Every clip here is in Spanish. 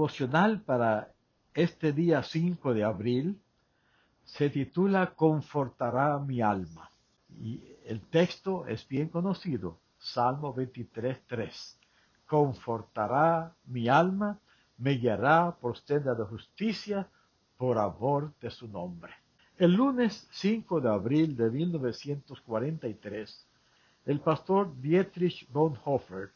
devocional para este día 5 de abril se titula Confortará mi alma. Y el texto es bien conocido, Salmo 23.3. Confortará mi alma, me guiará por senda de justicia, por amor de su nombre. El lunes 5 de abril de 1943, el pastor Dietrich Bonhoeffer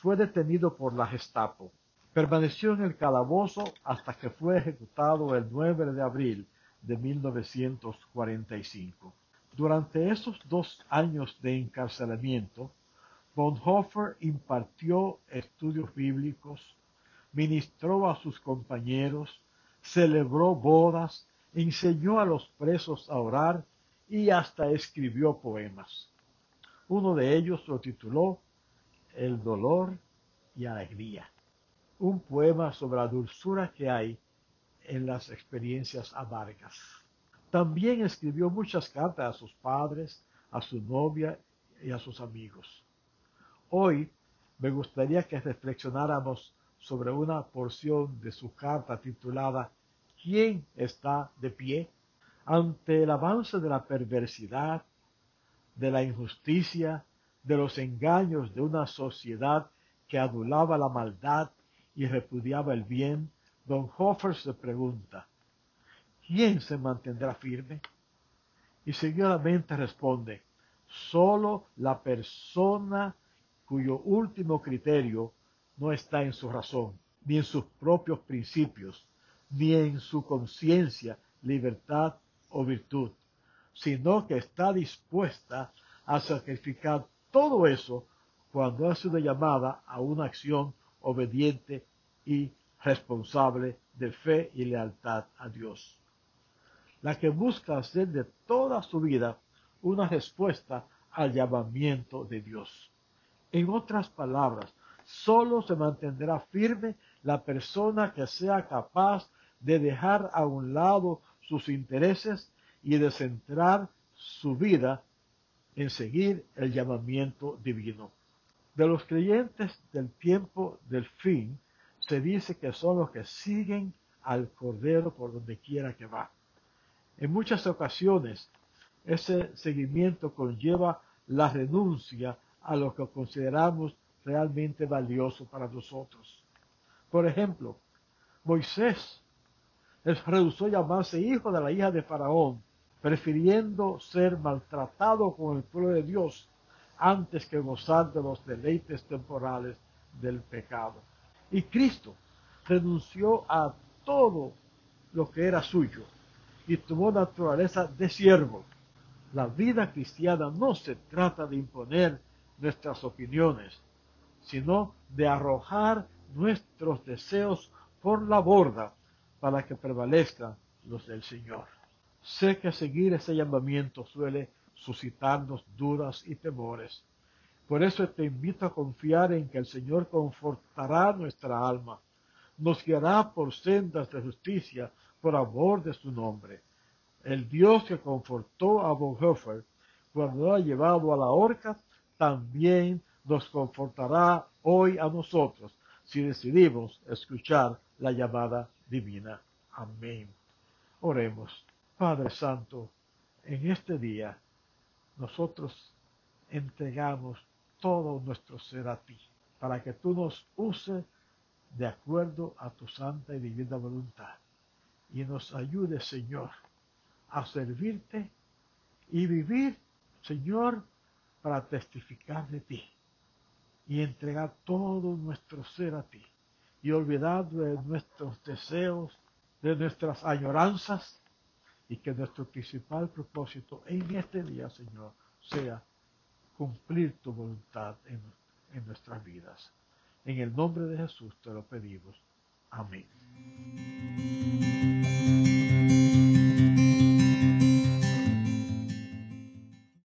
fue detenido por la Gestapo. Permaneció en el calabozo hasta que fue ejecutado el 9 de abril de 1945. Durante esos dos años de encarcelamiento, Bonhoeffer impartió estudios bíblicos, ministró a sus compañeros, celebró bodas, enseñó a los presos a orar y hasta escribió poemas. Uno de ellos lo tituló El dolor y alegría, un poema sobre la dulzura que hay en las experiencias amargas. También escribió muchas cartas a sus padres, a su novia y a sus amigos. Hoy me gustaría que reflexionáramos sobre una porción de su carta titulada ¿Quién está de pie? Ante el avance de la perversidad, de la injusticia, de los engaños de una sociedad que adulaba la maldad y repudiaba el bien, Don Hofer se pregunta, ¿quién se mantendrá firme? Y seguidamente responde, solo la persona cuyo último criterio no está en su razón, ni en sus propios principios, ni en su conciencia, libertad o virtud, sino que está dispuesta a sacrificar todo eso cuando ha sido llamada a una acción obediente y responsable de fe y lealtad a Dios. La que busca hacer de toda su vida una respuesta al llamamiento de Dios. En otras palabras, solo se mantendrá firme la persona que sea capaz de dejar a un lado sus intereses y de centrar su vida en seguir el llamamiento divino. De los creyentes del tiempo del fin, se dice que son los que siguen al Cordero por donde quiera que va. En muchas ocasiones, ese seguimiento conlleva la renuncia a lo que consideramos realmente valioso para nosotros. Por ejemplo, Moisés rehusó llamarse hijo de la hija de Faraón, prefiriendo ser maltratado con el pueblo de Dios antes que gozar de los deleites temporales del pecado. Y Cristo renunció a todo lo que era suyo y tomó naturaleza de siervo. La vida cristiana no se trata de imponer nuestras opiniones, sino de arrojar nuestros deseos por la borda para que prevalezcan los del Señor. Sé que seguir ese llamamiento suele suscitarnos dudas y temores. Por eso te invito a confiar en que el Señor confortará nuestra alma, nos guiará por sendas de justicia por amor de su nombre. El Dios que confortó a Bonhoeffer cuando ha llevado a la horca, también nos confortará hoy a nosotros si decidimos escuchar la llamada divina. Amén. Oremos. Padre Santo, en este día nosotros entregamos todo nuestro ser a ti, para que tú nos uses de acuerdo a tu santa y divina voluntad. Y nos ayude, Señor, a servirte y vivir, Señor, para testificar de ti y entregar todo nuestro ser a ti y olvidar de nuestros deseos, de nuestras añoranzas y que nuestro principal propósito en este día, Señor, sea cumplir tu voluntad en, en nuestras vidas. En el nombre de Jesús te lo pedimos. Amén.